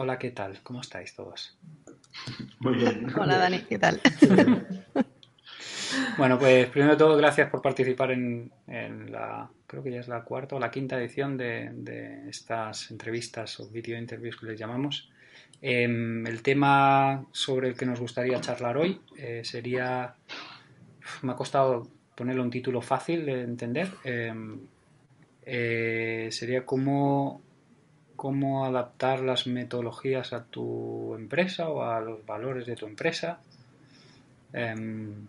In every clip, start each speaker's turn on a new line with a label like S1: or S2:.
S1: Hola, ¿qué tal? ¿Cómo estáis todos?
S2: Muy bien.
S3: Hola Dani, ¿qué tal?
S1: Bueno, pues primero de todo, gracias por participar en, en la, creo que ya es la cuarta o la quinta edición de, de estas entrevistas o video interviews que les llamamos. Em, el tema sobre el que nos gustaría charlar hoy eh, sería, me ha costado ponerle un título fácil de entender, em, eh, sería cómo, cómo adaptar las metodologías a tu empresa o a los valores de tu empresa. Em,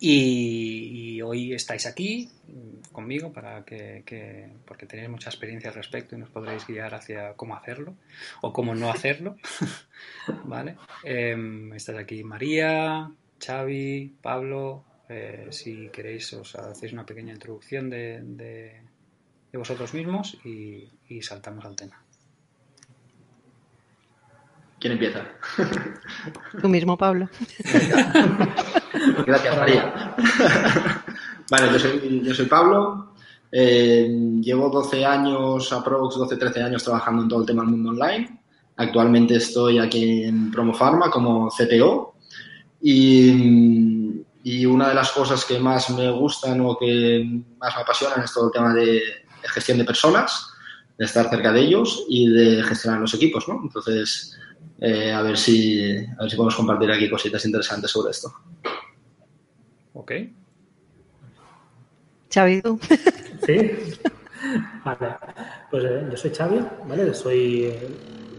S1: y, hoy estáis aquí conmigo para que, que- porque tenéis mucha experiencia al respecto y nos podréis guiar hacia cómo hacerlo o cómo no hacerlo. ¿Vale? Em, estáis aquí María, Xavi, Pablo. eh, si queréis os hacéis una pequeña introducción de- de vosotros mismos y, y saltamos al tema.
S2: ¿Quién empieza?
S3: Tú mismo, Pablo.
S2: Gracias, María. vale, yo soy, yo soy Pablo. Eh, llevo 12 años, aprox 12-13 años trabajando en todo el tema del mundo online. Actualmente estoy aquí en Promofarma como CTO. Y, y una de las cosas que más me gustan o que más me apasionan es todo el tema de gestión de personas, de estar cerca de ellos y de gestionar los equipos, ¿no? Entonces, eh, a, ver si, a ver si podemos compartir aquí cositas interesantes sobre esto.
S1: ¿Ok?
S3: Xavi, tú.
S4: Sí. Vale. Pues eh, yo soy Xavi, ¿vale? Soy,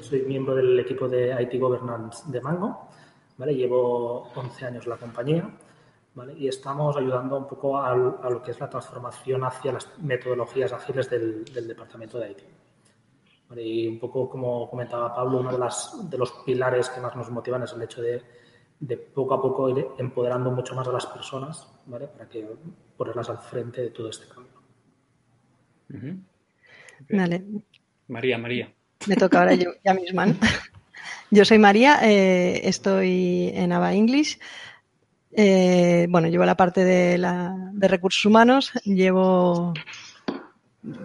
S4: soy miembro del equipo de IT Governance de Mango, ¿vale? Llevo 11 años en la compañía, ¿vale? Y estamos ayudando un poco al- a, lo que es la transformación hacia las metodologías ágiles del, del departamento de IT. ¿Vale? Y un poco como comentaba Pablo, uno de, las, de los pilares que más nos motivan es el hecho de, de poco a poco ir empoderando mucho más a las personas, ¿vale? Para que ponerlas al frente de todo este cambio.
S3: Vale,
S1: María, María.
S3: me toca ahora yo ya misma. ¿no? Yo soy María, eh, estoy en Ava English. Eh, bueno, llevo la parte de, la, de recursos humanos, llevo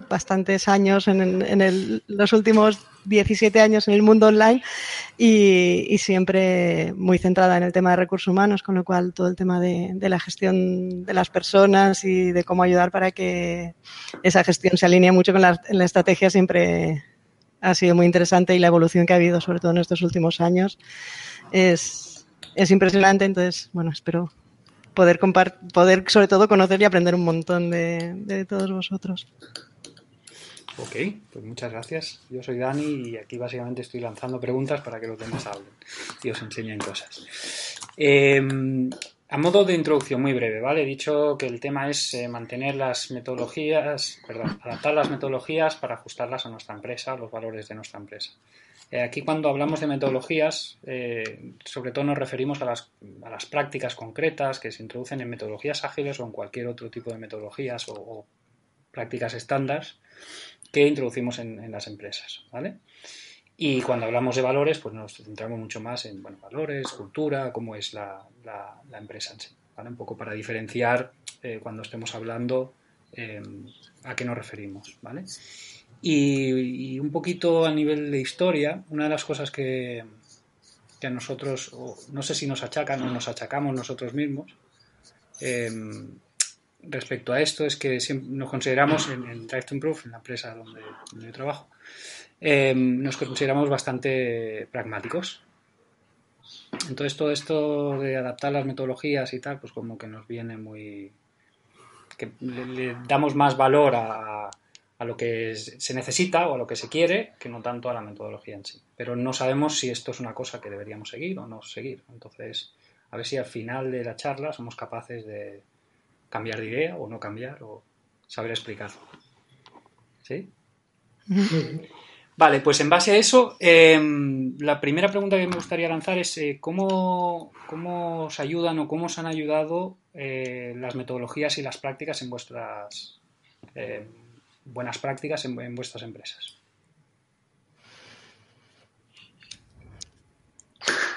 S3: bastantes años en, en el- los últimos 17 años en el mundo online y, siempre muy centrada en el tema de recursos humanos, con lo cual todo el tema de, de la gestión de las personas y de cómo ayudar para que esa gestión se alinee mucho con la, la estrategia siempre ha sido muy interesante y la evolución que ha habido, sobre todo en estos últimos años, es, es impresionante. Entonces, bueno, espero poder, poder sobre todo conocer y aprender un montón de, todos vosotros.
S1: Ok, pues muchas gracias. Yo soy Dani y aquí básicamente estoy lanzando preguntas para que los demás hablen y os enseñen cosas. Eh, a modo de introducción muy breve, ¿vale? He dicho que el tema es eh, mantener las metodologías, perdón, adaptar las metodologías para ajustarlas a nuestra empresa, los valores de nuestra empresa. Eh, aquí cuando hablamos de metodologías, eh, sobre todo nos referimos a las, prácticas concretas que se introducen en metodologías ágiles o en cualquier otro tipo de metodologías o, prácticas estándar que introducimos en, las empresas, ¿vale? Y cuando hablamos de valores, pues nos centramos mucho más en valores, cultura, cómo es la, empresa en sí, ¿vale? Un poco para diferenciar eh, cuando estemos hablando a qué nos referimos, ¿vale? Y, un poquito a nivel de historia, una de las cosas que, que a nosotros, o no sé si nos achacan o nos achacamos nosotros mismos, eh, respecto a esto es que nos consideramos en, en Drive to Improve, en la empresa donde, yo trabajo, eh, nos consideramos bastante pragmáticos. Entonces todo esto de adaptar las metodologías y tal, pues como que nos viene muy... que le, le damos más valor a, a lo que se necesita o a lo que se quiere que no tanto a la metodología en sí. Pero no sabemos si esto es una cosa que deberíamos seguir o no seguir. Entonces, a ver si al final de la charla somos capaces de cambiar de idea o no cambiar o saber explicarlo. ¿Sí? Vale, pues en base a eso, em, la primera pregunta que me gustaría lanzar es eh, ¿cómo, ¿cómo, os ayudan o cómo os han ayudado eh, las metodologías y las prácticas en vuestras em, buenas prácticas en, vuestras empresas?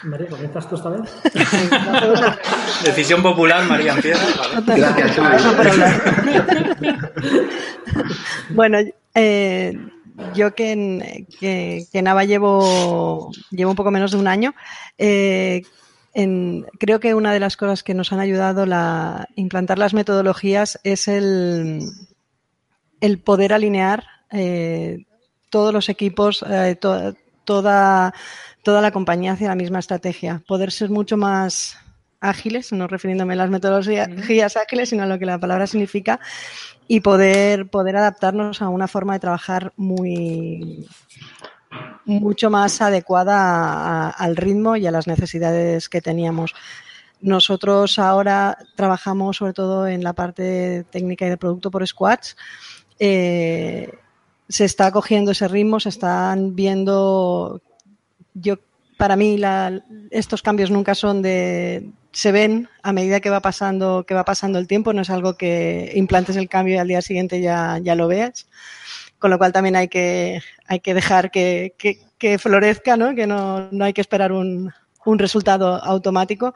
S4: María, ¿comienzas tú esta vez?
S1: Decisión popular, María empieza.
S2: Gracias,
S3: bueno, eh, yo que en, que, Nava llevo, llevo un poco menos de un año, eh, creo que una de las cosas que nos han ayudado a implantar las metodologías es el, el poder alinear eh, todos los equipos, eh, toda, toda la compañía hacia la misma estrategia, poder ser mucho más ágiles, no refiriéndome a las metodologías ágiles, sino a lo que la palabra significa, y poder, poder adaptarnos a una forma de trabajar muy mucho más adecuada al ritmo y a las necesidades que teníamos. Nosotros ahora trabajamos sobre todo en la parte técnica y de producto por squads. Eh, se está cogiendo ese ritmo, se están viendo, yo para mí estos cambios nunca son de, se ven a medida que va pasando, que va pasando el tiempo, no es algo que implantes el cambio y al día siguiente ya, ya lo veas. Con lo cual también hay que, hay que dejar que, que, florezca, ¿no? que no, no, hay que esperar un, un resultado automático.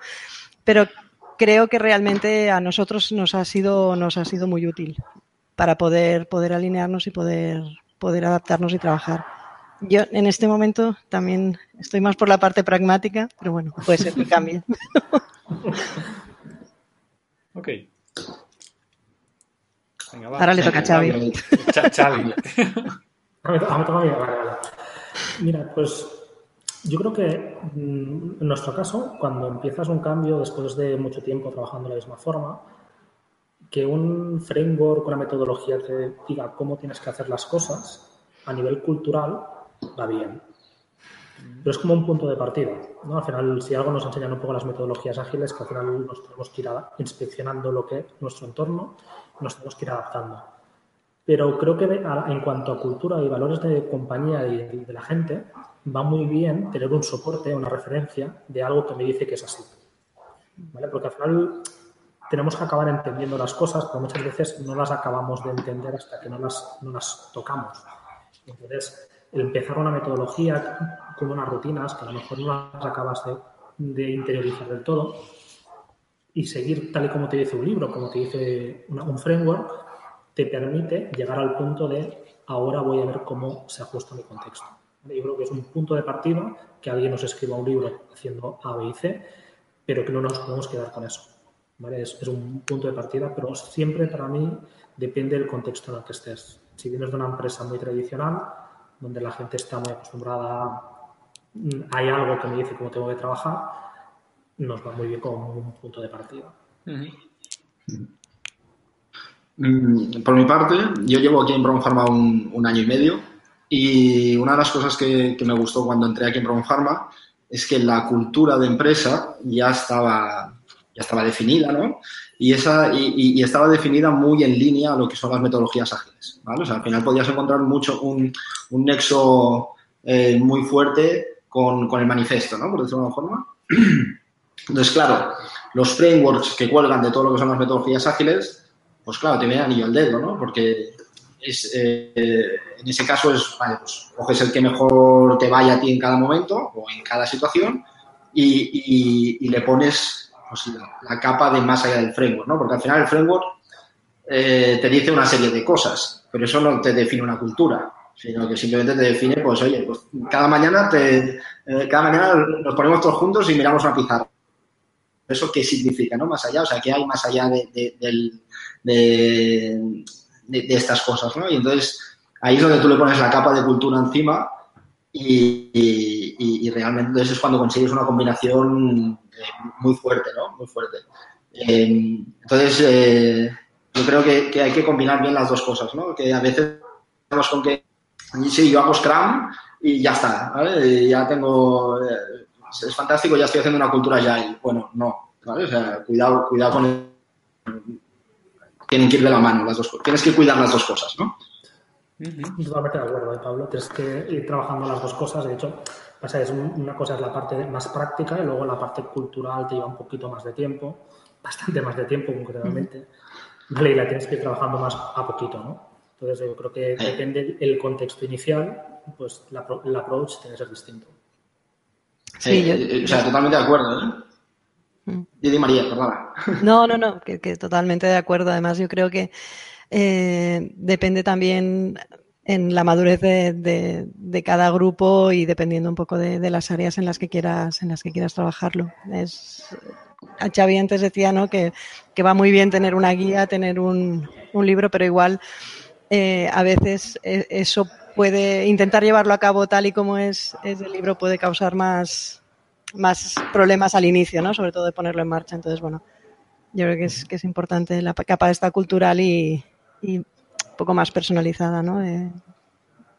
S3: Pero creo que realmente a nosotros nos ha sido, nos ha sido muy útil para poder, poder alinearnos y poder, poder adaptarnos y trabajar. Yo en este momento también estoy más por la parte pragmática, pero bueno, puede ser que cambie.
S1: ok.
S3: Ahora le toca a Xavi.
S1: Xavi.
S4: a mí, toca a mí. Vale, vale. Mira, pues yo creo que mm, en nuestro caso, cuando empiezas un cambio después de mucho tiempo trabajando de la misma forma, que un framework, una metodología te diga cómo tienes que hacer las cosas a nivel cultural va bien. Pero es como un punto de partida. ¿no? Al final, si algo nos enseñan un poco las metodologías ágiles, que al final nos tenemos que ir inspeccionando lo que es nuestro entorno, nos tenemos que ir adaptando. Pero creo que en cuanto a cultura y valores de compañía y de la gente, va muy bien tener un soporte, una referencia de algo que me dice que es así. ¿Vale? Porque al final tenemos que acabar entendiendo las cosas, pero muchas veces no las acabamos de entender hasta que no las, no las tocamos. Entonces, el empezar una metodología con unas rutinas que a lo mejor no las acabas de, interiorizar del todo y seguir tal y como te dice un libro, como te dice un framework, te permite llegar al punto de ahora voy a ver cómo se ajusta mi contexto. Yo creo que es un punto de partida que alguien nos escriba un libro haciendo A, B y C, pero que no nos podemos quedar con eso. Es, es, un punto de partida, pero siempre para mí depende del contexto en el que estés. Si vienes de una empresa muy tradicional, donde la gente está muy acostumbrada, mm, hay algo que me dice cómo tengo que trabajar, nos va muy bien como un punto de partida.
S2: Por mi parte, yo llevo aquí en Brown Pharma un, año y medio y una de las cosas que, me gustó cuando entré aquí en Brown Pharma es que la cultura de empresa ya estaba, ya estaba definida, ¿no? y, esa, y, estaba definida muy en línea a lo que son las metodologías ágiles. ¿vale? O sea, al final podías encontrar mucho un, un nexo eh, muy fuerte con, con, el manifiesto, ¿no? por decirlo de alguna forma. Entonces, claro, los frameworks que cuelgan de todo lo que son las metodologías ágiles, pues claro, te viene anillo al dedo, ¿no? Porque es, eh, en ese caso es, vale, pues coges el que mejor te vaya a ti en cada momento o en cada situación y, y le pones pues, la, capa de más allá del framework, ¿no? Porque al final el framework eh, te dice una serie de cosas, pero eso no te define una cultura, sino que simplemente te define, pues, oye, pues cada mañana te, eh, cada mañana nos ponemos todos juntos y miramos una pizarra. ¿Eso qué significa, no? Más allá, o sea, ¿qué hay más allá de, de, de estas cosas, ¿no? Y entonces ahí es donde tú le pones la capa de cultura encima y, realmente entonces es cuando consigues una combinación eh, muy fuerte, ¿no? Muy fuerte. Eh, entonces, eh, yo creo que, hay que combinar bien las dos cosas, ¿no? Que a veces estamos con que, sí, yo hago Scrum y ya está, ¿vale? ya tengo, es fantástico, ya estoy haciendo una cultura ya. bueno, no, ¿vale? O sea, cuidado, cuidado con el, Tienen que ir de la mano las dos. Tienes que cuidar las dos cosas, ¿no?
S4: Totalmente de acuerdo, ¿eh, Pablo. Tienes que ir trabajando las dos cosas. De hecho, pasa, es una cosa es la parte más práctica y luego la parte cultural te lleva un poquito más de tiempo, bastante más de tiempo concretamente. Vale, y la tienes que ir trabajando más a poquito, ¿no? Entonces, yo creo que depende el contexto inicial, pues la, el approach tiene que ser distinto.
S2: Sí, yo, eh, o sea, totalmente de acuerdo, ¿eh? Mm. María, perdona.
S3: No, no, no, que, totalmente de acuerdo. Además, yo creo que eh, depende también en la madurez de, cada grupo y dependiendo un poco de, las áreas en las que quieras, en las que quieras trabajarlo. Es, Xavi antes decía ¿no? que, va muy bien tener una guía, tener un, libro, pero igual eh, a veces eh, eso puede intentar llevarlo a cabo tal y como es, es el libro puede causar más, más problemas al inicio, ¿no? Sobre todo de ponerlo en marcha. Entonces, bueno, yo creo que es, que es importante la capa esta cultural y, y un poco más personalizada, ¿no? De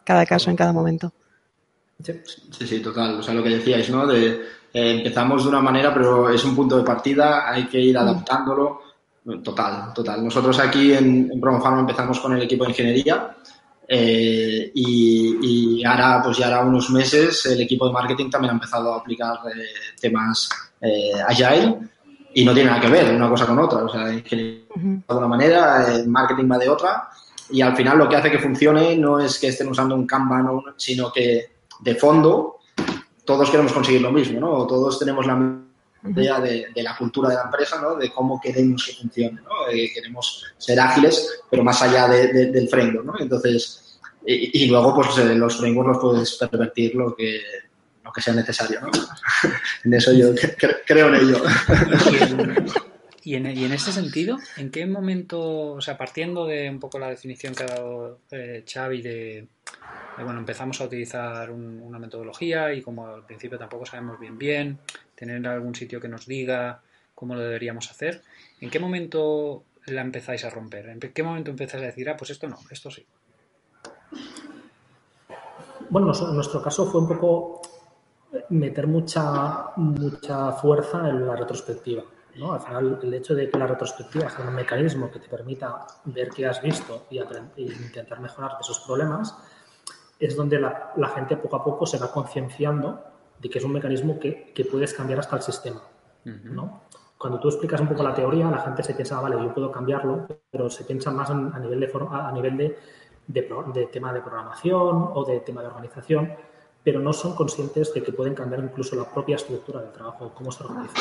S3: cada caso en cada momento.
S2: Sí, sí, total. O sea, lo que decíais, ¿no? De, eh, empezamos de una manera, pero es un punto de partida, hay que ir mm. adaptándolo. Total, total. Nosotros aquí en, en Promofarma empezamos con el equipo de ingeniería eh, y, ahora, pues ya ahora unos meses, el equipo de marketing también ha empezado a aplicar eh, temas agile y no tiene nada que ver una cosa con otra. O sea, de una manera, el marketing va de otra y al final lo que hace que funcione no es que estén usando un Kanban, sino que de fondo todos queremos conseguir lo mismo, ¿no? Todos tenemos la idea de, la cultura de la empresa, ¿no? De cómo queremos que funcione, ¿no? queremos ser ágiles, pero más allá del framework, ¿no? Entonces, y, luego, pues eh, los frameworks los puedes pervertir lo que, lo que sea necesario, ¿no? en eso yo creo en ello.
S1: Y en, y en, ese sentido, ¿en qué momento, o sea, partiendo de un poco la definición que ha dado eh, Xavi de, bueno, empezamos a utilizar una metodología y como al principio tampoco sabemos bien bien, tener algún sitio que nos diga cómo lo deberíamos hacer. ¿En qué momento la empezáis a romper? ¿En qué momento empezáis a decir, ah, pues esto no, esto sí?
S4: Bueno, en nuestro caso fue un poco meter mucha, mucha fuerza en la retrospectiva. ¿no? Al final, el hecho de que la retrospectiva sea un mecanismo que te permita ver qué has visto y, e intentar mejorar esos problemas, es donde la, la, gente poco a poco se va concienciando de que es un mecanismo que, que puedes cambiar hasta el sistema. ¿no? Cuando tú explicas un poco la teoría, la gente se piensa, ah, vale, yo puedo cambiarlo, pero se piensa más a nivel, de, a nivel de, de, tema de programación o de tema de organización, pero no son conscientes de que pueden cambiar incluso la propia estructura del trabajo, cómo se organiza.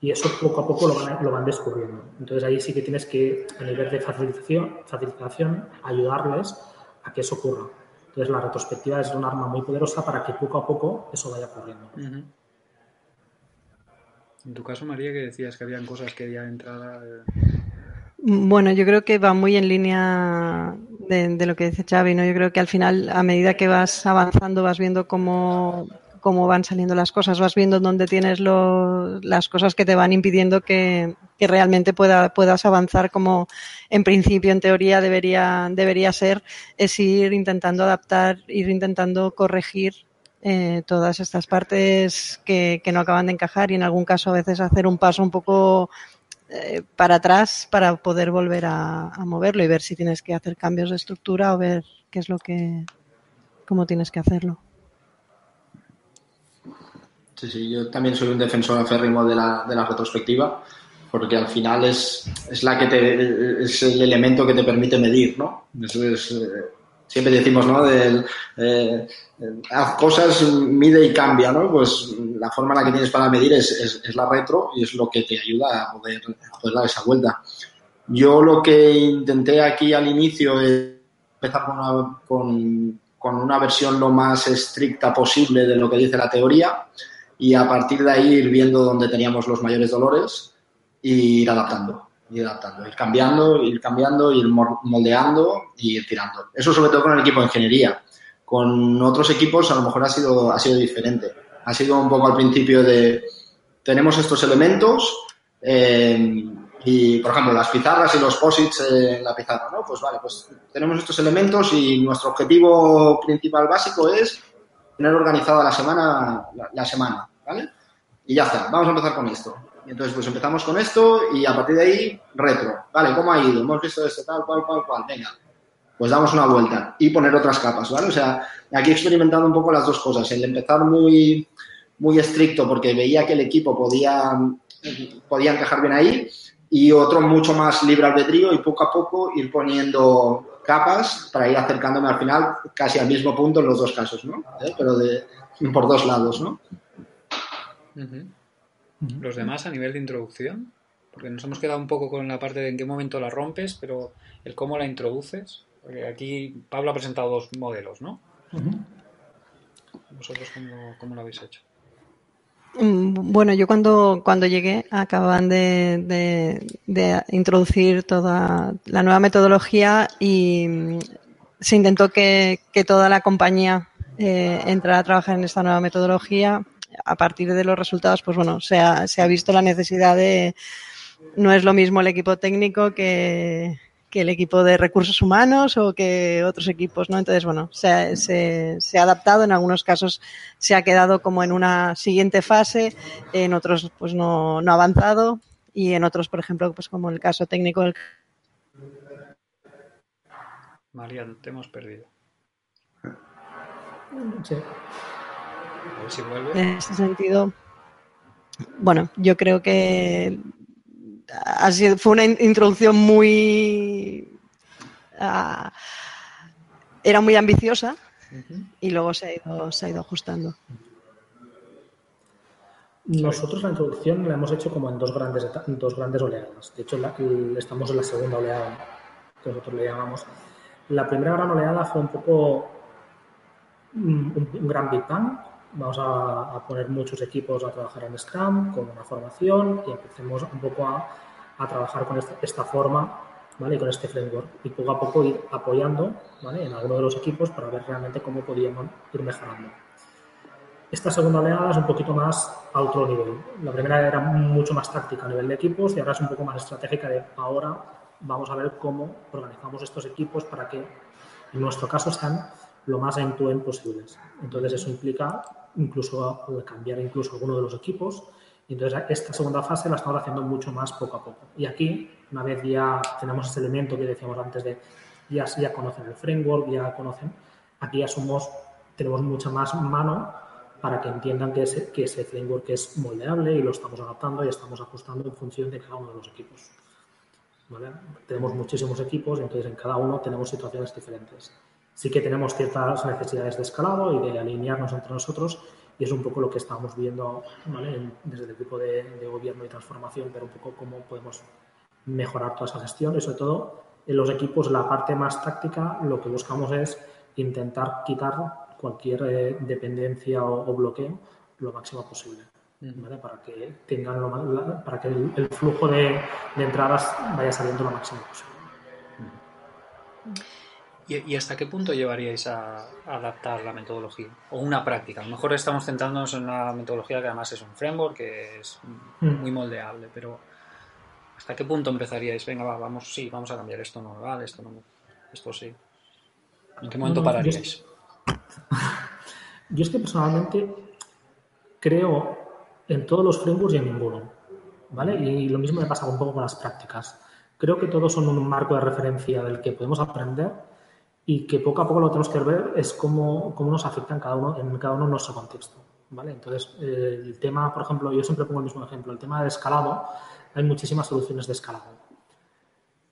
S4: Y eso poco a poco lo van, lo van descubriendo. Entonces ahí sí que tienes que, a nivel de facilitación, facilitación, ayudarles a que eso ocurra. Entonces, la retrospectiva es un arma muy poderosa para que poco a poco eso vaya ocurriendo.
S1: En tu caso, María, que decías que habían cosas que ya entrada. Eh,
S3: bueno, yo creo que va muy en línea de, lo que dice Xavi, ¿no? Yo creo que al final, a medida que vas avanzando, vas viendo cómo, cómo van saliendo las cosas, vas viendo dónde tienes las cosas que te van impidiendo que, que realmente pueda, puedas avanzar como en principio, en teoría, debería, debería ser, es ir intentando adaptar, ir intentando corregir eh, todas estas partes que, que, no acaban de encajar y en algún caso a veces hacer un paso un poco eh, para atrás para poder volver a, moverlo y ver si tienes que hacer cambios de estructura o ver qué es lo que, cómo tienes que hacerlo.
S2: Sí, sí, yo también soy un defensor aférrimo de la, de la retrospectiva porque al final es, es, la que te, es el elemento que te permite medir, ¿no? Eso es, eh, siempre decimos, ¿no? Del, eh, haz cosas, mide y cambia, ¿no? Pues la forma en la que tienes para medir es, es, la retro y es lo que te ayuda a poder, poder, dar esa vuelta. Yo lo que intenté aquí al inicio es empezar con una, con, con una versión lo más estricta posible de lo que dice la teoría y a partir de ahí ir viendo dónde teníamos los mayores dolores y ir adaptando, ir adaptando, ir cambiando, ir cambiando, ir moldeando y ir tirando. Eso sobre todo con el equipo de ingeniería. Con otros equipos a lo mejor ha sido, ha sido diferente. Ha sido un poco al principio de tenemos estos elementos eh, y, por ejemplo, las pizarras y los posits en la pizarra, ¿no? Pues vale, pues tenemos estos elementos y nuestro objetivo principal básico es tener organizada la semana, la semana, ¿vale? Y ya está, vamos a empezar con esto entonces, pues empezamos con esto y a partir de ahí, retro. Vale, ¿cómo ha ido? Hemos visto esto, tal, cual, cual, cual. Venga. pues damos una vuelta y poner otras capas, ¿vale? O sea, aquí he experimentado un poco las dos cosas, el empezar muy, muy estricto porque veía que el equipo podía, podía encajar bien ahí y otro mucho más libre albedrío y poco a poco ir poniendo capas para ir acercándome al final casi al mismo punto en los dos casos, ¿no? ¿Eh? Pero de, por dos lados, ¿no?
S1: Los demás a nivel de introducción, porque nos hemos quedado un poco con la parte de en qué momento la rompes, pero el cómo la introduces, porque aquí Pablo ha presentado dos modelos, ¿no? ¿Vosotros cómo, lo habéis hecho?
S3: Mm, bueno, yo cuando, cuando llegué acababan de, introducir toda la nueva metodología y mm, se intentó que, toda la compañía eh, entrara a trabajar en esta nueva metodología. A partir de los resultados, pues bueno, se ha, se ha visto la necesidad de, no es lo mismo el equipo técnico que, que el equipo de recursos humanos o que otros equipos, ¿no? Entonces, bueno, se, se, ha adaptado, en algunos casos se ha quedado como en una siguiente fase, en otros pues no, no ha avanzado y en otros, por ejemplo, pues como el caso técnico del...
S1: María, te hemos perdido.
S3: Sí. A ver si vuelve. En ese sentido, bueno, yo creo que fue una introducción muy... Ah, era muy ambiciosa y luego se ha ido, se ha ido ajustando.
S4: Nosotros la introducción la hemos hecho como en dos grandes, dos grandes oleadas. De hecho, estamos en la segunda oleada, que nosotros le llamamos. La primera gran oleada fue un poco un, gran Big Bang. Vamos a, a, poner muchos equipos a trabajar en Scrum con una formación y empecemos un poco a a trabajar con esta, forma ¿vale? y con este framework y poco a poco ir apoyando ¿vale? en alguno de los equipos para ver realmente cómo podíamos ir mejorando. Esta segunda oleada es un poquito más a otro nivel. La primera era mucho más táctica a nivel de equipos y ahora es un poco más estratégica de ahora vamos a ver cómo organizamos estos equipos para que en nuestro caso sean lo más end-to-end posibles. Entonces eso implica incluso cambiar incluso alguno de los equipos entonces, esta segunda fase la estamos haciendo mucho más poco a poco. Y aquí, una vez ya tenemos ese elemento que decíamos antes de ya, ya conocen el framework, ya conocen, aquí ya somos, tenemos mucha más mano para que entiendan que ese, que ese framework es moldeable y lo estamos adaptando y estamos ajustando en función de cada uno de los equipos. Tenemos muchísimos equipos y entonces en cada uno tenemos situaciones diferentes. Sí que tenemos ciertas necesidades de escalado y de alinearnos entre nosotros, y es un poco lo que estamos viendo desde el equipo de, gobierno y transformación, pero un poco cómo podemos mejorar toda esa gestión y sobre todo en los equipos la parte más táctica lo que buscamos es intentar quitar cualquier eh, dependencia o, bloqueo lo máximo posible. para que tengan lo, para que el, flujo de, de, entradas vaya saliendo lo máximo posible.
S1: ¿Y, hasta qué punto llevaríais a, adaptar la metodología? O una práctica. A lo mejor estamos centrándonos en una metodología que además es un framework, que es mm. muy moldeable, pero ¿hasta qué punto empezaríais? Venga, vamos, sí, vamos a cambiar esto, no vale, esto no, esto sí. ¿En qué momento pararíais?
S4: Yo es, que personalmente creo en todos los frameworks y en ninguno. ¿Vale? Y lo mismo me pasa un poco con las prácticas. Creo que todos son un marco de referencia del que podemos aprender y que poco a poco lo tenemos que ver es cómo, cómo nos afecta en cada uno en cada uno nuestro contexto. ¿vale? Entonces, eh, el tema, por ejemplo, yo siempre pongo el mismo ejemplo, el tema de escalado, hay muchísimas soluciones de escalado,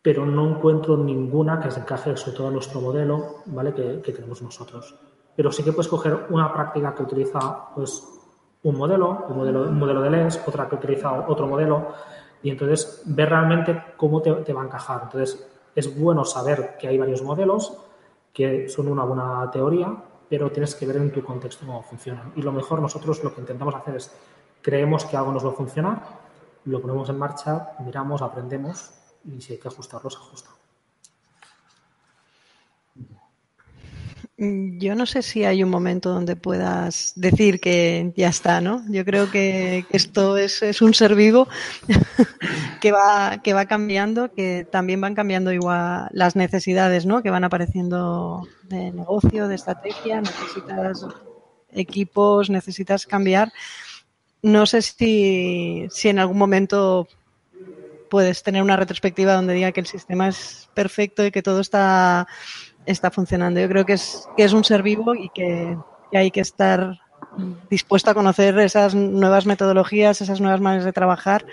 S4: pero no encuentro ninguna que se encaje sobre todo en nuestro modelo ¿vale? que, que tenemos nosotros. Pero sí que puedes coger una práctica que utiliza pues, un modelo, un modelo, un modelo de LES, otra que utiliza otro modelo, y entonces ver realmente cómo te, te va a encajar. Entonces, es bueno saber que hay varios modelos, que son una buena teoría, pero tienes que ver en tu contexto cómo funcionan. Y lo mejor nosotros lo que intentamos hacer es, creemos que algo nos va a funcionar, lo ponemos en marcha, miramos, aprendemos y si hay que ajustarlo, se ajusta.
S3: Yo no sé si hay un momento donde puedas decir que ya está, ¿no? Yo creo que esto es, un ser vivo que va, que va cambiando, que también van cambiando igual las necesidades, ¿no? Que van apareciendo de negocio, de estrategia, necesitas equipos, necesitas cambiar. No sé si, si en algún momento puedes tener una retrospectiva donde diga que el sistema es perfecto y que todo está está funcionando. Yo creo que es, que es un ser vivo y que, hay que estar dispuesto a conocer esas nuevas metodologías, esas nuevas maneras de trabajar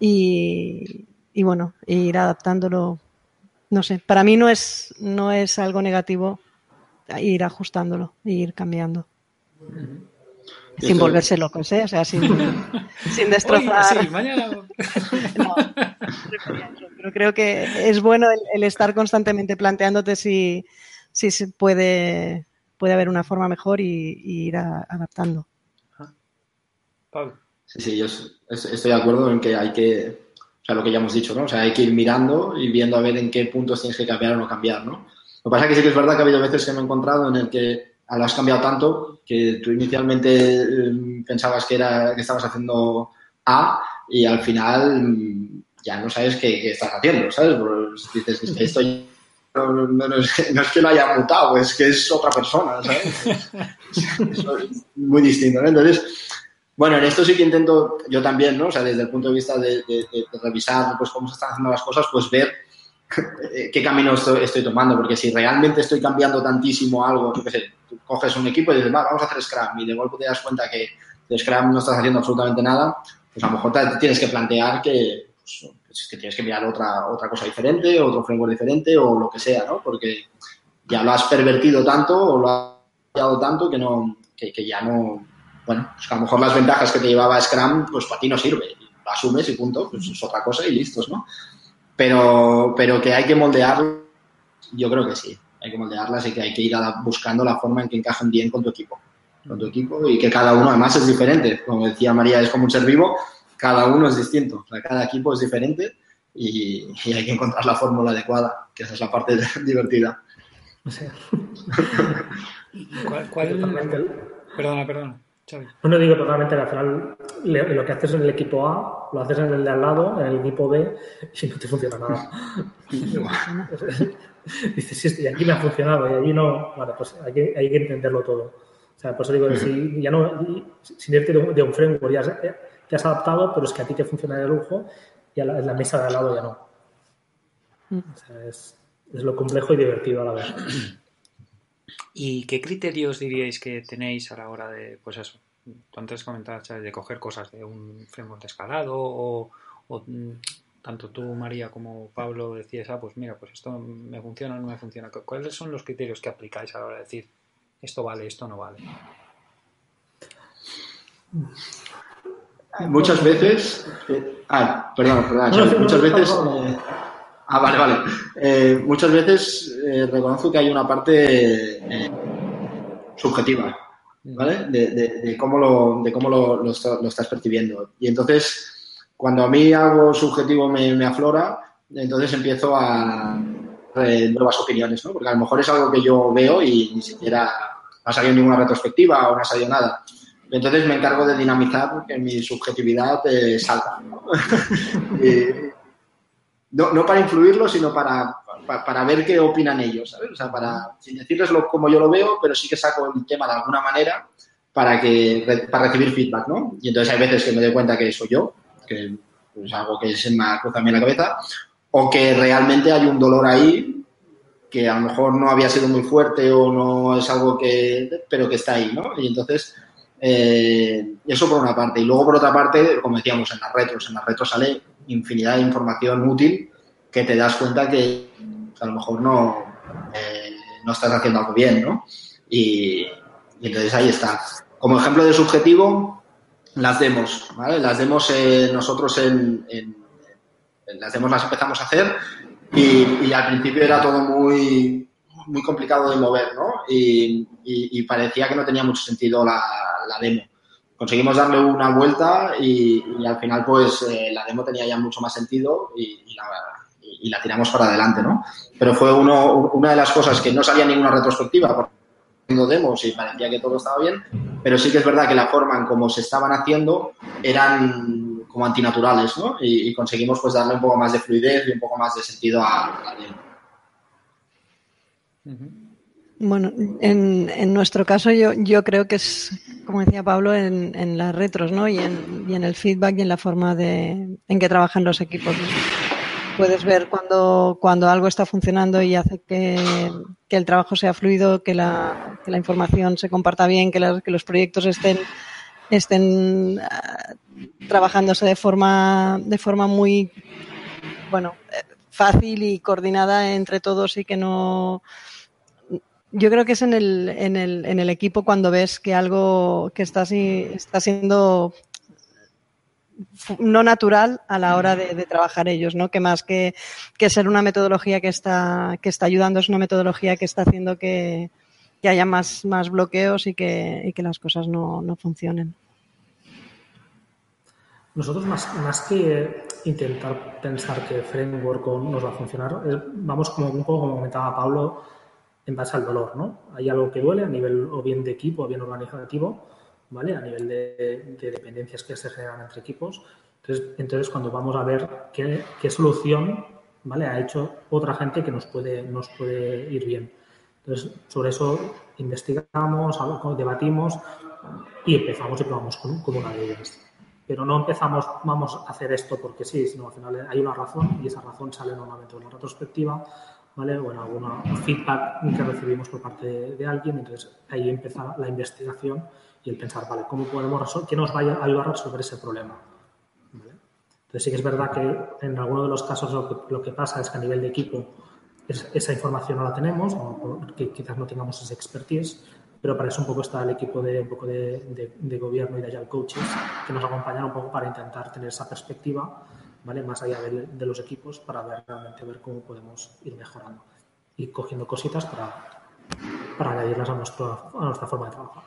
S3: y, bueno, ir adaptándolo. No sé, para mí no es, no es algo negativo ir ajustándolo, ir cambiando. Sin volverse locos, ¿eh? O sea, sin, sin destrozar. sí, mañana. no, pero creo que es bueno el, estar constantemente planteándote si, si se puede, puede haber una forma mejor y, ir adaptando.
S2: Pablo. Sí, sí, yo estoy de acuerdo en que hay que, o sea, lo que ya hemos dicho, ¿no? O sea, hay que ir mirando y viendo a ver en qué puntos tienes que cambiar o no cambiar, ¿no? Lo que pasa es que sí que es verdad que ha habido veces que me he encontrado en el que lo has cambiado tanto que tú inicialmente eh, pensabas que, era, que estabas haciendo A y al final mm, ya no sabes qué, estás haciendo, ¿sabes? Pues dices, es que esto no, es, que lo haya mutado, es que es otra persona, ¿sabes? es muy distinto, ¿no? Entonces, bueno, en esto sí que intento yo también, ¿no? O sea, desde el punto de vista de, revisar pues, cómo se están haciendo las cosas, pues ver qué camino estoy, tomando, porque si realmente estoy cambiando tantísimo algo, yo qué sé, tú coges un equipo y dices, va, vamos a hacer Scrum, y de golpe te das cuenta que de Scrum no estás haciendo absolutamente nada, pues a lo mejor te tienes que plantear que, pues, que tienes que mirar otra, otra cosa diferente, otro framework diferente o lo que sea, ¿no? Porque ya lo has pervertido tanto o lo has cambiado tanto que, no, que, ya no... Bueno, pues a lo mejor las ventajas que te llevaba Scrum, pues para ti no sirve. Lo asumes y punto, pues es otra cosa y listos, ¿no? Pero, pero que hay que moldearlo, yo creo que sí. Hay que moldearlas y que hay que ir buscando la forma en que encajen bien con tu equipo. Con tu equipo y que cada uno además es diferente. Como decía María, es como un ser vivo, cada uno es distinto. cada equipo es diferente y, hay que encontrar la fórmula adecuada, que esa es la parte divertida.
S1: ¿Cuál, cuál... Perdona, perdona.
S4: No, digo totalmente que al final lo que haces en el equipo A, lo haces en el de al lado, en el equipo B, y no te funciona nada. Dices, sí, y aquí me ha funcionado, y allí no. Vale, pues hay que, hay que entenderlo todo. O sea, por eso digo si ya no, sin irte de un, framework, ya te has adaptado, pero es que a ti te funciona de lujo y en la, mesa de al lado ya no. O sea, es, es lo complejo y divertido a la vez.
S1: ¿Y qué criterios diríais que tenéis a la hora de, pues eso, tú antes comentabas, de coger cosas de un framework de escalado o, mm, tanto tú, María, como Pablo decías, ah, pues mira, pues esto me funciona o no me funciona. ¿Cuáles son los criterios que aplicáis a la hora de decir esto vale, esto no vale?
S2: Muchas veces, eh, ah, perdón, perdón, muchas veces, eh, Ah, vale, vale. Eh, muchas veces eh, reconozco que hay una parte eh, subjetiva, ¿vale? De, cómo, lo, de cómo lo, estás percibiendo. Y entonces, cuando a mí algo subjetivo me, aflora, entonces empiezo a nuevas opiniones, ¿no? Porque a lo mejor es algo que yo veo y ni siquiera no ha salido ninguna retrospectiva o no ha salido nada. Entonces me encargo de dinamizar que mi subjetividad salga. ¿no? no, no para influirlo, sino para, para, ver qué opinan ellos, ¿sabes? O sea, para, sin decirles lo, como yo lo veo, pero sí que saco el tema de alguna manera para, que, para recibir feedback, ¿no? Y entonces hay veces que me doy cuenta que soy yo, que es pues, algo que se me ha cruzado en la cabeza, o que realmente hay un dolor ahí que a lo mejor no había sido muy fuerte o no es algo que, pero que está ahí, ¿no? Y entonces, eh, eso por una parte. Y luego por otra parte, como decíamos, en las retros, en las retros sale infinidad de información útil que te das cuenta que a lo mejor no, eh, no estás haciendo algo bien, ¿no? Y, entonces ahí está. Como ejemplo de subjetivo, las demos, ¿vale? Las demos eh, nosotros en, las demos las empezamos a hacer y, al principio era todo muy, muy complicado de mover, ¿no? Y, parecía que no tenía mucho sentido la demo conseguimos darle una vuelta y, al final pues eh, la demo tenía ya mucho más sentido y, la, tiramos para adelante, ¿no? Pero fue uno, una de las cosas que no salía ninguna retrospectiva haciendo demos y parecía que todo estaba bien, pero sí que es verdad que la forma en cómo se estaban haciendo eran como antinaturales, ¿no? Y, conseguimos pues darle un poco más de fluidez y un poco más de sentido a, la
S3: demo. Bueno, en, en, nuestro caso yo, yo creo que es, como decía Pablo, en, en las retros, ¿no? Y en, y en, el feedback y en la forma de, en que trabajan los equipos. puedes ver cuando, cuando algo está funcionando y hace que, el trabajo sea fluido, que la, que la información se comparta bien, que, que los proyectos estén, estén ah, trabajándose de forma, de forma muy bueno, fácil y coordinada entre todos y que no. Yo creo que es en el, en el, en el equipo cuando ves que algo que está, está siendo no natural a la hora de, trabajar ellos, ¿no? Que más que, que, ser una metodología que está, que está ayudando, es una metodología que está haciendo que, haya más, más bloqueos y que, y que las cosas no, no funcionen.
S4: Nosotros más, más que intentar pensar que framework nos va a funcionar, vamos como un poco como comentaba Pablo, en base al dolor, ¿no? Hay algo que duele a nivel o bien de equipo o bien organizativo, ¿vale? A nivel de, dependencias que se generan entre equipos. Entonces, entonces cuando vamos a ver qué, solución, ¿vale? Ha hecho otra gente que nos puede, nos puede ir bien. Entonces, sobre eso investigamos, debatimos y empezamos y probamos con una de ellas pero no empezamos, vamos a hacer esto porque sí, sino al final hay una razón y esa razón sale normalmente en la retrospectiva, ¿vale? O en alguna feedback que recibimos por parte de, alguien, entonces ahí empieza la investigación y el pensar, ¿vale? ¿Cómo podemos resolver, qué nos va a ayudar a resolver ese problema? Entonces sí que es verdad que en algunos de los casos lo que, pasa es que a nivel de equipo esa información no la tenemos, o que quizás no tengamos esa expertise, pero para eso un poco está el equipo de, un poco de, de, gobierno y de Agile Coaches que nos acompañan un poco para intentar tener esa perspectiva, ¿vale? Más allá de, los equipos para ver realmente ver cómo podemos ir mejorando y cogiendo cositas para, para añadirlas a, nuestro, a nuestra forma de trabajar.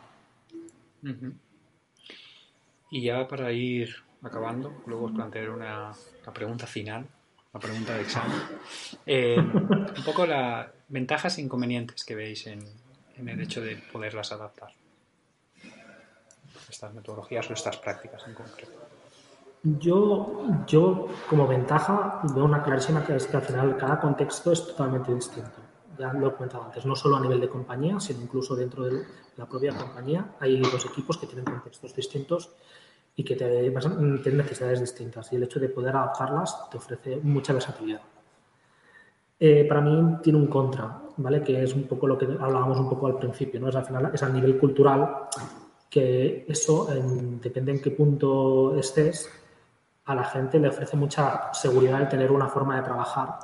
S1: Y ya para ir acabando, luego os plantearé una, pregunta final, la pregunta de examen. Eh, un poco las ventajas e inconvenientes que veis en, en el hecho de poderlas adaptar. Estas metodologías o estas prácticas en concreto.
S4: Yo, yo como ventaja veo una clarísima que es que al final cada contexto es totalmente distinto. Ya lo he comentado antes, no solo a nivel de compañía, sino incluso dentro de la propia compañía hay dos equipos que tienen contextos distintos y que tienen necesidades distintas. Y el hecho de poder adaptarlas te ofrece mucha versatilidad. Eh, para mí tiene un contra, ¿vale? Que es un poco lo que hablábamos un poco al principio, ¿no? Es al final, es a nivel cultural que eso, depende en qué punto estés, a la gente le ofrece mucha seguridad el tener una forma de trabajar,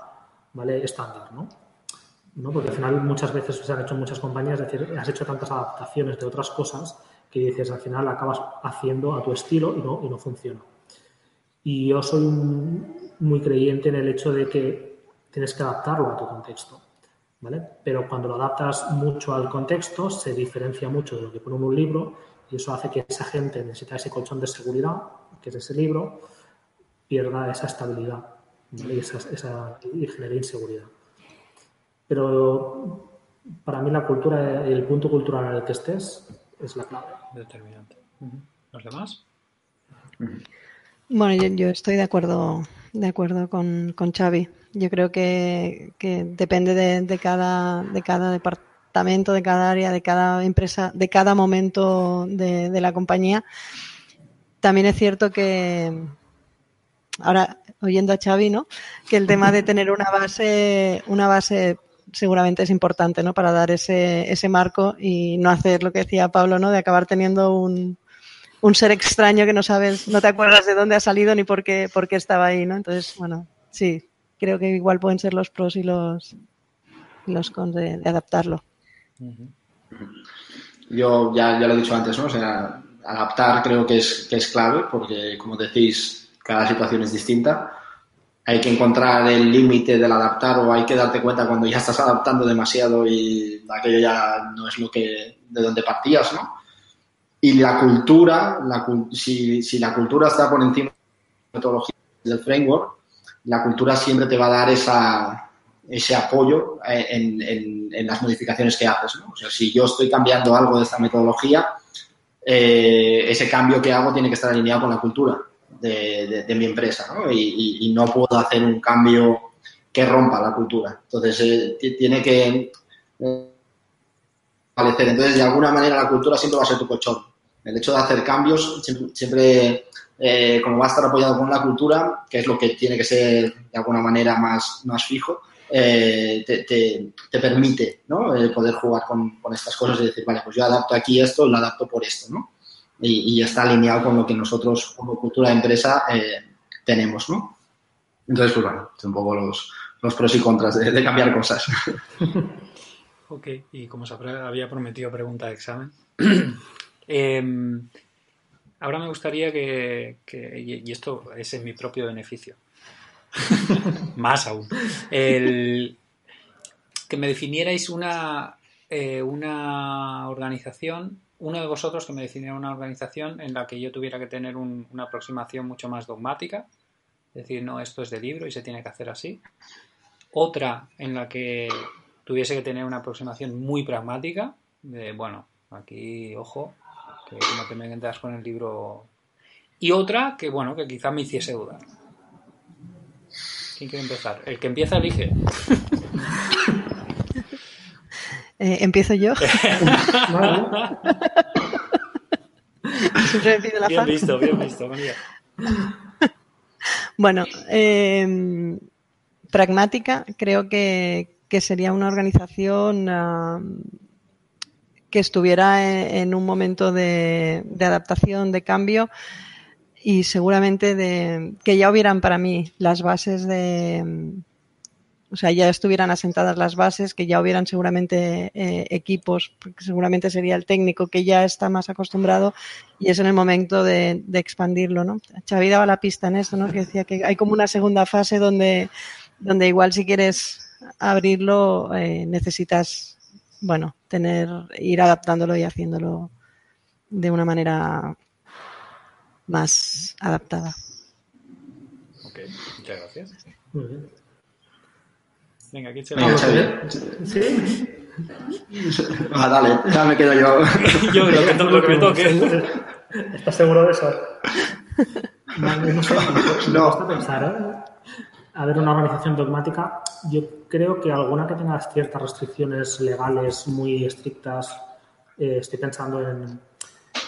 S4: ¿vale? Estándar, ¿no? ¿no? Porque al final muchas veces se han hecho muchas compañías, es decir, has hecho tantas adaptaciones de otras cosas que dices, al final acabas haciendo a tu estilo y no, y no funciona. Y yo soy muy creyente en el hecho de que tienes que adaptarlo a tu contexto. ¿vale? Pero cuando lo adaptas mucho al contexto, se diferencia mucho de lo que pone en un libro y eso hace que esa gente necesita ese colchón de seguridad, que es ese libro, pierda esa estabilidad y, esa, y genere inseguridad. Pero para mí la cultura, el punto cultural en el que estés es la clave.
S1: Determinante. ¿Los demás?
S3: Bueno, yo, estoy de acuerdo, de acuerdo con, con Xavi. Yo creo que, depende de, cada, de cada departamento, de cada área, de cada empresa, de cada momento de, la compañía. También es cierto que, ahora oyendo a Xavi, ¿no? Que el tema de tener una base, una base seguramente es importante, ¿no? Para dar ese, ese marco y no hacer lo que decía Pablo, ¿no? De acabar teniendo un, un ser extraño que no sabes, no te acuerdas de dónde ha salido ni por qué, por qué estaba ahí, ¿no? Entonces, bueno, sí, creo que igual pueden ser los pros y los, los cons de, adaptarlo.
S2: Yo ya, ya lo he dicho antes, ¿no? O sea, adaptar creo que es, que es clave porque, como decís, cada situación es distinta. Hay que encontrar el límite del adaptar o hay que darte cuenta cuando ya estás adaptando demasiado y aquello ya no es lo que de donde partías, ¿no? Y la cultura, la, si, si, la cultura está por encima de la metodología del framework, la cultura siempre te va a dar esa, ese apoyo eh, en, en, las modificaciones que haces. ¿no? O sea, si yo estoy cambiando algo de esta metodología, eh, ese cambio que hago tiene que estar alineado con la cultura de, de, mi empresa ¿no? Y, y, no puedo hacer un cambio que rompa la cultura. Entonces, eh, tiene que entonces, de alguna manera, la cultura siempre va a ser tu colchón. El hecho de hacer cambios siempre, eh, como va a estar apoyado con la cultura, que es lo que tiene que ser de alguna manera más, más fijo, eh, te, te, permite ¿no? poder jugar con, con, estas cosas y decir, vale, pues yo adapto aquí esto, lo adapto por esto, ¿no? Y, y está alineado con lo que nosotros como cultura de empresa tenemos, ¿no? Entonces, pues bueno, son un poco los, los pros y contras de, de cambiar cosas.
S1: Ok, y como se había prometido pregunta de examen, eh, ahora me gustaría que, que, y esto es en mi propio beneficio, más aún, el, que me definierais una, eh, una organización, uno de vosotros que me definiera una organización en la que yo tuviera que tener un, una aproximación mucho más dogmática, decir, no, esto es de libro y se tiene que hacer así. Otra en la que tuviese que tener una aproximación muy pragmática, de, bueno, aquí, ojo, que no te me entras con el libro. Y otra que, bueno, que quizás me hiciese dudar. ¿Quién quiere empezar? El que empieza elige.
S3: Eh, ¿Empiezo yo? Siempre me la
S1: bien visto, bien visto, María.
S3: bueno, eh, pragmática, creo que, que sería una organización uh, que estuviera en, en un momento de, de, adaptación, de cambio y seguramente de que ya hubieran para mí las bases de o sea, ya estuvieran asentadas las bases, que ya hubieran seguramente eh, equipos, porque seguramente sería el técnico que ya está más acostumbrado y es en el momento de, de expandirlo, ¿no? Xavi daba la pista en esto, ¿no? Que decía que hay como una segunda fase donde, donde igual si quieres abrirlo eh, necesitas, bueno, tener, ir adaptándolo y haciéndolo de una manera más adaptada.
S1: Ok, muchas gracias. Muy bien. Venga, ¿quién se
S2: Venga,
S1: va
S2: ¿Sí? Ah, dale, ya me quedo yo.
S1: yo lo que, lo que me toque.
S4: ¿Estás seguro de eso? Vale, no sé, me
S2: No.
S4: pensar, ¿eh? A ver, una organización dogmática, yo creo que alguna que tenga ciertas restricciones legales muy estrictas, eh, estoy pensando en,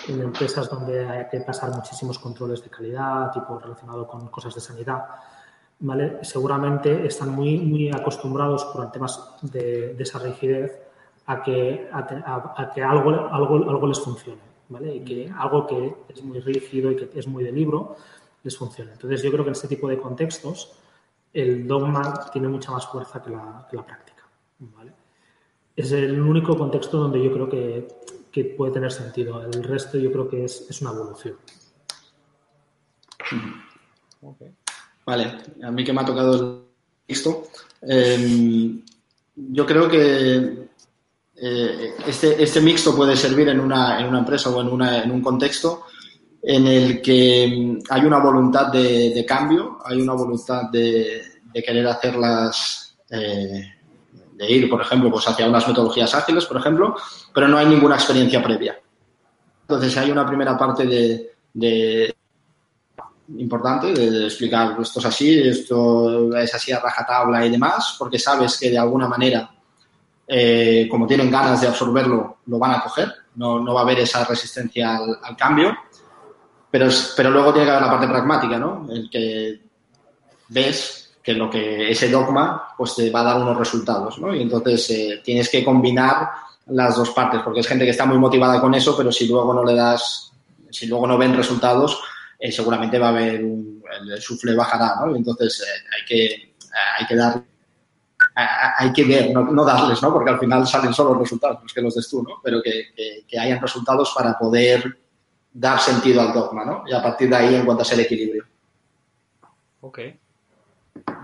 S4: en, empresas donde hay que pasar muchísimos controles de calidad, tipo relacionado con cosas de sanidad, ¿vale? Seguramente están muy, muy acostumbrados por temas de, de esa rigidez a que, a, a, a que algo, algo, algo les funcione, ¿vale? Y que algo que es muy rígido y que es muy de libro les funcione. Entonces, yo creo que en este tipo de contextos, el dogma tiene mucha más fuerza que la, que la práctica. ¿vale? Es el único contexto donde yo creo que, que, puede tener sentido. El resto yo creo que es, es una evolución.
S2: Okay. Vale, a mí que me ha tocado el texto. Eh, yo creo que eh, este, este, mixto puede servir en una, en una empresa o en, una, en un contexto en el que hay una voluntad de, cambio, hay una voluntad de, querer hacerlas, eh, de ir, por ejemplo, pues hacia unas metodologías ágiles, por ejemplo, pero no hay ninguna experiencia previa. Entonces hay una primera parte de importante de, de, explicar esto es así, esto es así a rajatabla y demás, porque sabes que de alguna manera, eh, como tienen ganas de absorberlo, lo van a coger, no, no va a haber esa resistencia al, al cambio pero, pero luego tiene que haber la parte pragmática, ¿no? El que ves que lo que ese dogma pues te va a dar unos resultados, ¿no? Y entonces eh, tienes que combinar las dos partes, porque es gente que está muy motivada con eso, pero si luego no le das, si luego no ven resultados, eh, seguramente va a haber un, el sufle bajará, ¿no? Entonces eh, hay que hay que dar hay que ver, no, no, darles, ¿no? Porque al final salen solo los resultados, los que los des tú, ¿no? Pero que, que, que hayan resultados para poder dar sentido al dogma, ¿no? Y a partir de ahí encuentras el equilibrio.
S1: Ok.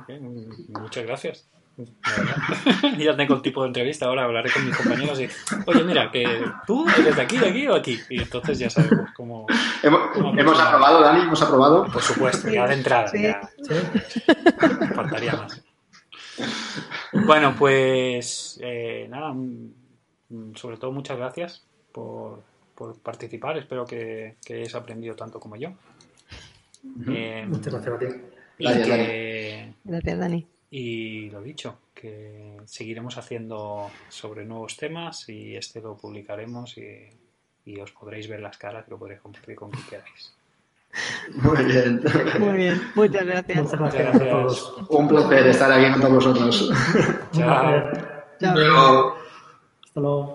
S1: okay. Muchas gracias. ya tengo el tipo de entrevista, ahora hablaré con mis compañeros y, oye, mira, que tú eres de aquí, de aquí o aquí. Y entonces ya sabemos cómo.
S2: ¿Hemos, cómo ¿hemos aprobado, Dani? ¿Hemos aprobado?
S1: Por supuesto, ya de entrada. Sí. Ya. ¿Sí? Faltaría más. Bueno, pues eh, nada, sobre todo muchas gracias por, por participar. Espero que, que hayáis aprendido tanto como yo.
S4: Uh -huh. eh, Muchas gracias a ti.
S3: Gracias, que, gracias, Dani.
S1: Y lo dicho, que seguiremos haciendo sobre nuevos temas y este lo publicaremos y, y os podréis ver las caras, lo podréis compartir con quien queráis.
S2: Muy bien.
S3: Muy bien, muchas gracias.
S4: Muchas gracias,
S1: Gracias.
S4: a todos.
S2: Un placer estar aquí con todos vosotros.
S1: Chao.
S3: Chao.
S4: Hasta luego.